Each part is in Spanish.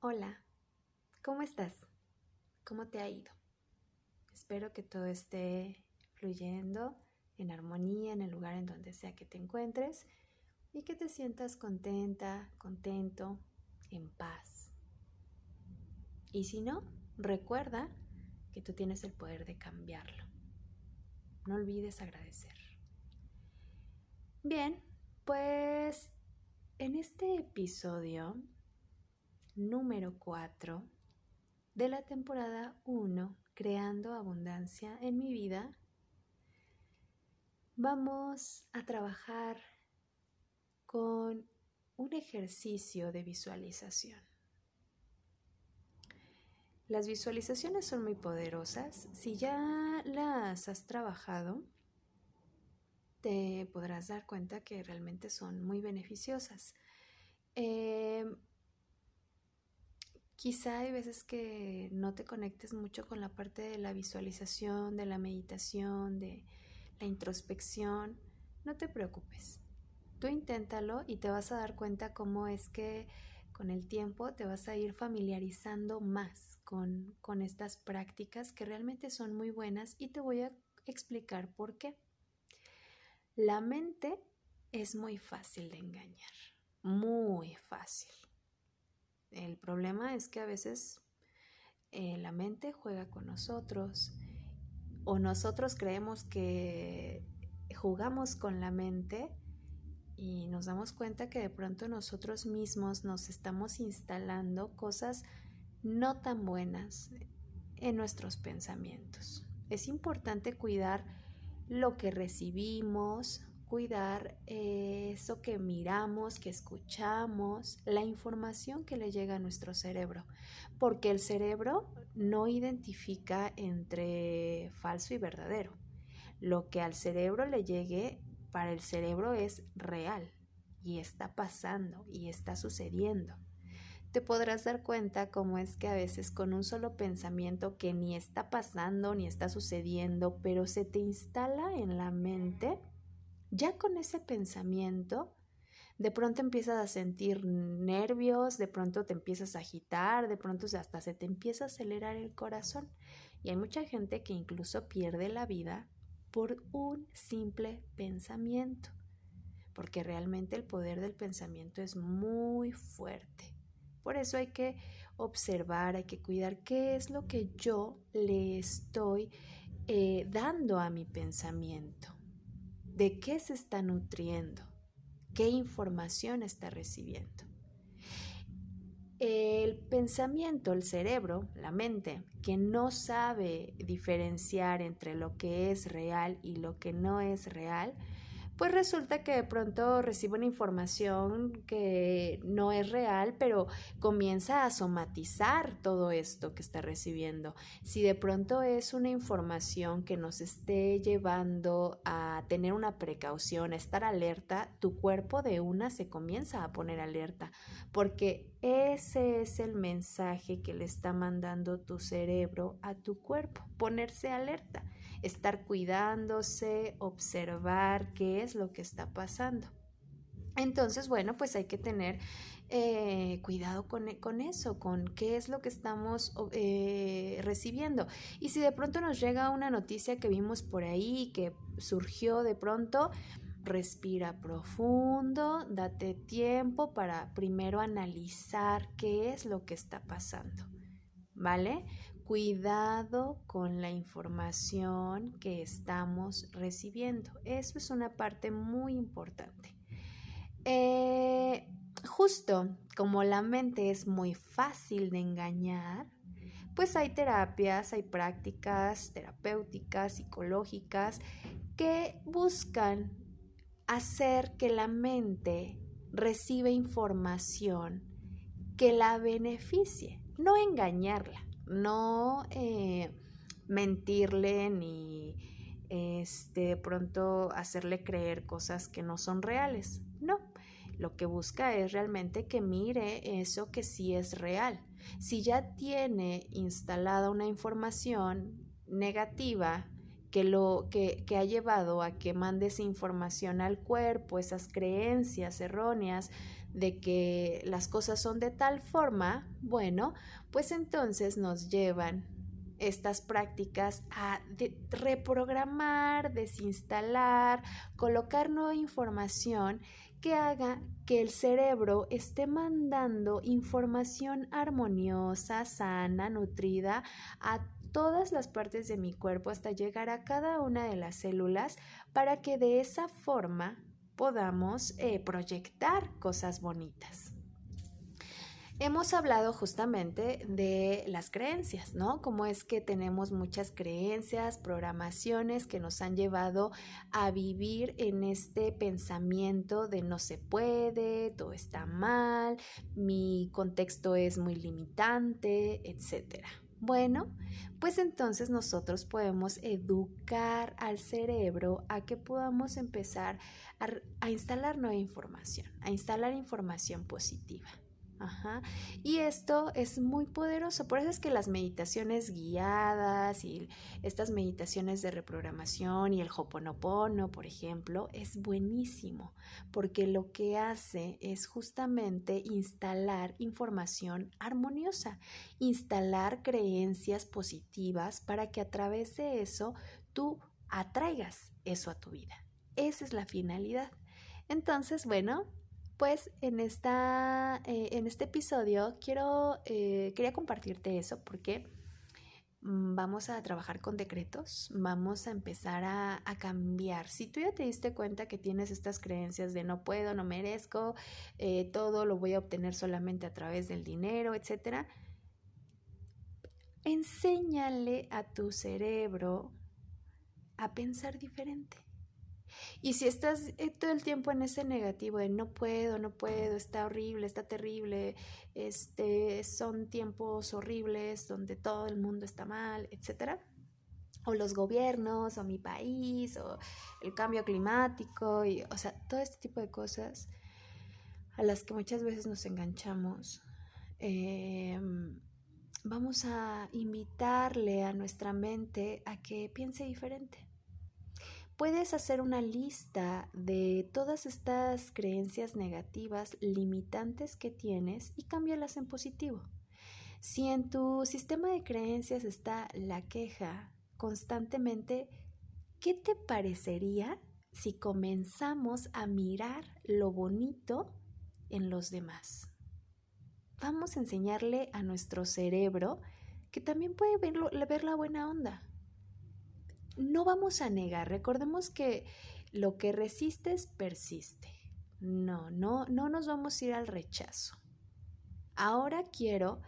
Hola, ¿cómo estás? ¿Cómo te ha ido? Espero que todo esté fluyendo en armonía en el lugar en donde sea que te encuentres y que te sientas contenta, contento, en paz. Y si no, recuerda que tú tienes el poder de cambiarlo. No olvides agradecer. Bien, pues en este episodio número 4 de la temporada 1, Creando Abundancia en mi vida, vamos a trabajar con un ejercicio de visualización. Las visualizaciones son muy poderosas. Si ya las has trabajado, te podrás dar cuenta que realmente son muy beneficiosas. Eh, Quizá hay veces que no te conectes mucho con la parte de la visualización, de la meditación, de la introspección. No te preocupes. Tú inténtalo y te vas a dar cuenta cómo es que con el tiempo te vas a ir familiarizando más con, con estas prácticas que realmente son muy buenas y te voy a explicar por qué. La mente es muy fácil de engañar, muy fácil. El problema es que a veces eh, la mente juega con nosotros o nosotros creemos que jugamos con la mente y nos damos cuenta que de pronto nosotros mismos nos estamos instalando cosas no tan buenas en nuestros pensamientos. Es importante cuidar lo que recibimos, cuidar eh, eso que miramos, que escuchamos, la información que le llega a nuestro cerebro, porque el cerebro no identifica entre falso y verdadero. Lo que al cerebro le llegue, para el cerebro es real y está pasando y está sucediendo. Te podrás dar cuenta cómo es que a veces con un solo pensamiento que ni está pasando ni está sucediendo, pero se te instala en la mente, ya con ese pensamiento, de pronto empiezas a sentir nervios, de pronto te empiezas a agitar, de pronto hasta se te empieza a acelerar el corazón. Y hay mucha gente que incluso pierde la vida por un simple pensamiento, porque realmente el poder del pensamiento es muy fuerte. Por eso hay que observar, hay que cuidar qué es lo que yo le estoy eh, dando a mi pensamiento de qué se está nutriendo, qué información está recibiendo. El pensamiento, el cerebro, la mente, que no sabe diferenciar entre lo que es real y lo que no es real, pues resulta que de pronto recibe una información que no es real, pero comienza a somatizar todo esto que está recibiendo. Si de pronto es una información que nos esté llevando a tener una precaución, a estar alerta, tu cuerpo de una se comienza a poner alerta, porque ese es el mensaje que le está mandando tu cerebro a tu cuerpo, ponerse alerta estar cuidándose, observar qué es lo que está pasando. Entonces, bueno, pues hay que tener eh, cuidado con, con, eso, con qué es lo que estamos eh, recibiendo. Y si de pronto nos llega una noticia que vimos por ahí, que surgió de pronto, respira profundo, date tiempo para primero analizar qué es lo que está pasando. ¿Vale? Cuidado con la información que estamos recibiendo. Eso es una parte muy importante. Eh, justo como la mente es muy fácil de engañar, pues hay terapias, hay prácticas terapéuticas, psicológicas, que buscan hacer que la mente reciba información que la beneficie, no engañarla no eh, mentirle ni este pronto hacerle creer cosas que no son reales. No, lo que busca es realmente que mire eso que sí es real. Si ya tiene instalada una información negativa que lo que, que ha llevado a que mande esa información al cuerpo, esas creencias erróneas de que las cosas son de tal forma, bueno, pues entonces nos llevan estas prácticas a reprogramar, desinstalar, colocar nueva información que haga que el cerebro esté mandando información armoniosa, sana, nutrida a todas las partes de mi cuerpo hasta llegar a cada una de las células para que de esa forma podamos eh, proyectar cosas bonitas. Hemos hablado justamente de las creencias, ¿no? Cómo es que tenemos muchas creencias, programaciones que nos han llevado a vivir en este pensamiento de no se puede, todo está mal, mi contexto es muy limitante, etc. Bueno, pues entonces nosotros podemos educar al cerebro a que podamos empezar a, instalar nueva información, a instalar información positiva. Ajá. Y esto es muy poderoso. Por eso es que las meditaciones guiadas y estas meditaciones de reprogramación y el Hoponopono, por ejemplo, es buenísimo, porque lo que hace es justamente instalar información armoniosa, instalar creencias positivas para que a través de eso tú atraigas eso a tu vida. Esa es la finalidad. Entonces, bueno, pues en, esta, eh, en este episodio quiero, eh, quería compartirte eso porque mm, vamos a trabajar con decretos, vamos a empezar a, cambiar. Si tú ya te diste cuenta que tienes estas creencias de no puedo, no merezco, eh, todo lo voy a obtener solamente a través del dinero, etc., enséñale a tu cerebro a pensar diferente. Y si estás eh, todo el tiempo en ese negativo de no puedo, no puedo, está horrible, está terrible, este, son tiempos horribles donde todo el mundo está mal, etcétera, o los gobiernos, o mi país, o el cambio climático, y, o sea, todo este tipo de cosas a las que muchas veces nos enganchamos. Em, vamos a invitarle a nuestra mente a que piense diferente puedes hacer una lista de todas estas creencias negativas limitantes que tienes y cámbialas en positivo. Si en tu sistema de creencias está la queja constantemente, ¿qué te parecería si comenzamos a mirar lo bonito en los demás? Vamos a enseñarle a nuestro cerebro que también puede ver, la buena onda no vamos a negar, recordemos que lo que resistes persiste. No, no, no nos vamos a ir al rechazo. Ahora quiero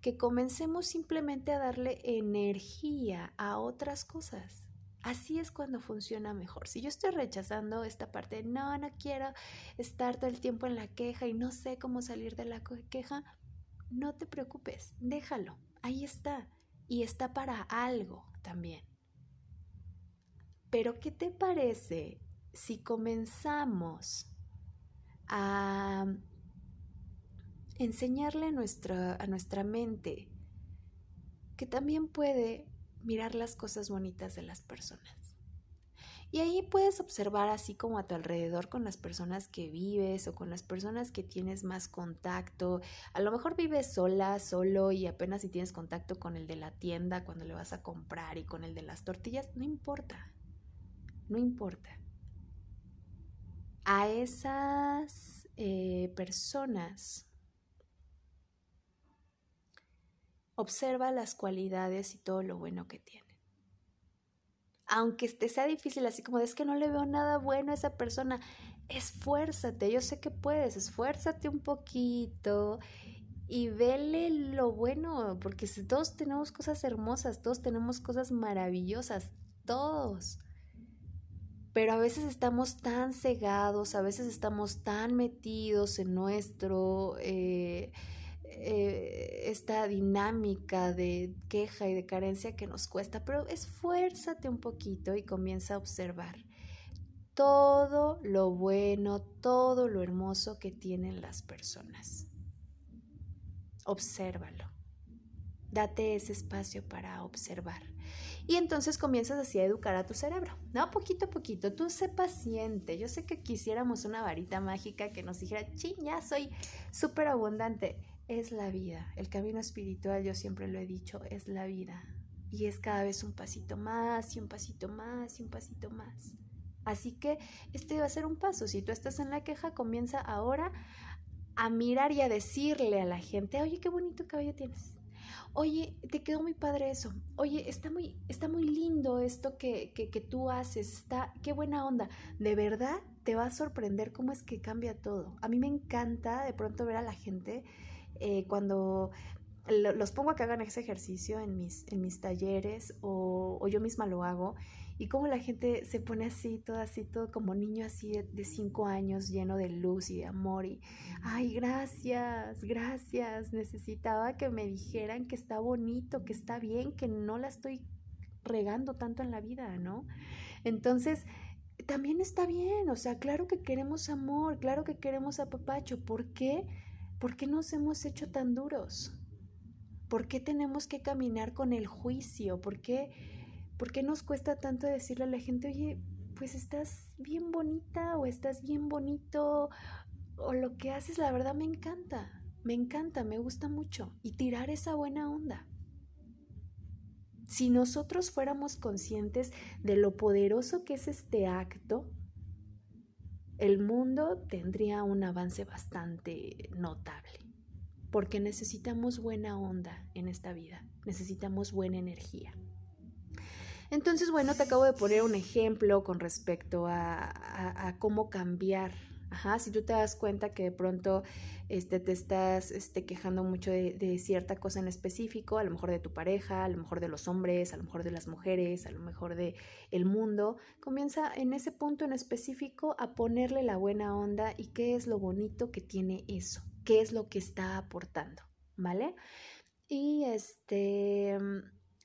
que comencemos simplemente a darle energía a otras cosas. Así es cuando funciona mejor. Si yo estoy rechazando esta parte, no, no quiero estar todo el tiempo en la queja y no sé cómo salir de la queja, no te preocupes, déjalo, ahí está. Y está para algo también. Pero ¿qué te parece si comenzamos a enseñarle a nuestra, a nuestra mente que también puede mirar las cosas bonitas de las personas? Y ahí puedes observar así como a tu alrededor con las personas que vives o con las personas que tienes más contacto. A lo mejor vives sola, solo y apenas si tienes contacto con el de la tienda cuando le vas a comprar y con el de las tortillas, no importa no importa. A esas eh, personas observa las cualidades y todo lo bueno que tienen. Aunque te sea difícil, así como es que no le veo nada bueno a esa persona, esfuérzate, yo sé que puedes, esfuérzate un poquito y vele lo bueno, porque todos tenemos cosas hermosas, todos tenemos cosas maravillosas, todos pero a veces estamos tan cegados, a veces estamos tan metidos en nuestro, eh, eh, esta dinámica de queja y de carencia que nos cuesta, pero esfuérzate un poquito y comienza a observar todo lo bueno, todo lo hermoso que tienen las personas. Obsérvalo. Date ese espacio para observar. Y entonces comienzas así a educar a tu cerebro, ¿no? Poquito a poquito. Tú sé paciente. Yo sé que quisiéramos una varita mágica que nos dijera, ching, ya soy súper abundante. Es la vida. El camino espiritual, yo siempre lo he dicho, es la vida. Y es cada vez un pasito más y un pasito más y un pasito más. Así que este va a ser un paso. Si tú estás en la queja, comienza ahora a mirar y a decirle a la gente, oye, qué bonito cabello tienes oye, te quedó muy padre eso, oye, está muy, está muy lindo esto que, que, que tú haces, está, qué buena onda, de verdad te va a sorprender cómo es que cambia todo. A mí me encanta de pronto ver a la gente eh, cuando los pongo a que hagan ese ejercicio en mis, en mis talleres o, yo misma lo hago y cómo la gente se pone así, todo así, todo como niño así de, cinco años, lleno de luz y de amor y, ay, gracias, gracias, necesitaba que me dijeran que está bonito, que está bien, que no la estoy regando tanto en la vida, ¿no? Entonces, también está bien, o sea, claro que queremos amor, claro que queremos apapacho, ¿por qué? ¿Por qué nos hemos hecho tan duros? ¿Por qué tenemos que caminar con el juicio? ¿Por qué? ¿Por qué nos cuesta tanto decirle a la gente, oye, pues estás bien bonita o estás bien bonito o lo que haces, la verdad me encanta, me encanta, me gusta mucho y tirar esa buena onda. Si nosotros fuéramos conscientes de lo poderoso que es este acto, el mundo tendría un avance bastante notable, porque necesitamos buena onda en esta vida, necesitamos buena energía. Entonces, bueno, te acabo de poner un ejemplo con respecto a, cómo cambiar. Ajá, si tú te das cuenta que de pronto este, te estás este, quejando mucho de, cierta cosa en específico, a lo mejor de tu pareja, a lo mejor de los hombres, a lo mejor de las mujeres, a lo mejor de el mundo, comienza en ese punto en específico a ponerle la buena onda y qué es lo bonito que tiene eso, qué es lo que está aportando, ¿vale? Y este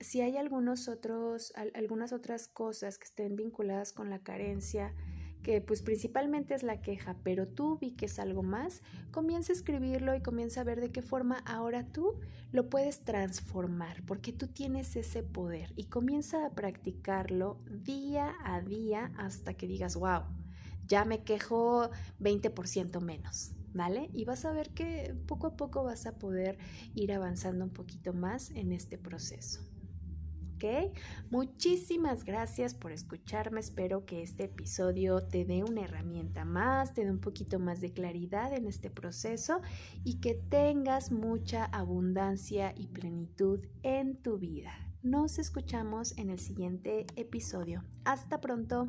si hay algunos otros, algunas otras cosas que estén vinculadas con la carencia, que pues principalmente es la queja, pero tú vi que es algo más, comienza a escribirlo y comienza a ver de qué forma ahora tú lo puedes transformar, porque tú tienes ese poder y comienza a practicarlo día a día hasta que digas, wow, ya me quejo 20% menos. ¿Vale? Y vas a ver que poco a poco vas a poder ir avanzando un poquito más en este proceso. Muchísimas gracias por escucharme. Espero que este episodio te dé una herramienta más, te dé un poquito más de claridad en este proceso y que tengas mucha abundancia y plenitud en tu vida. Nos escuchamos en el siguiente episodio. Hasta pronto.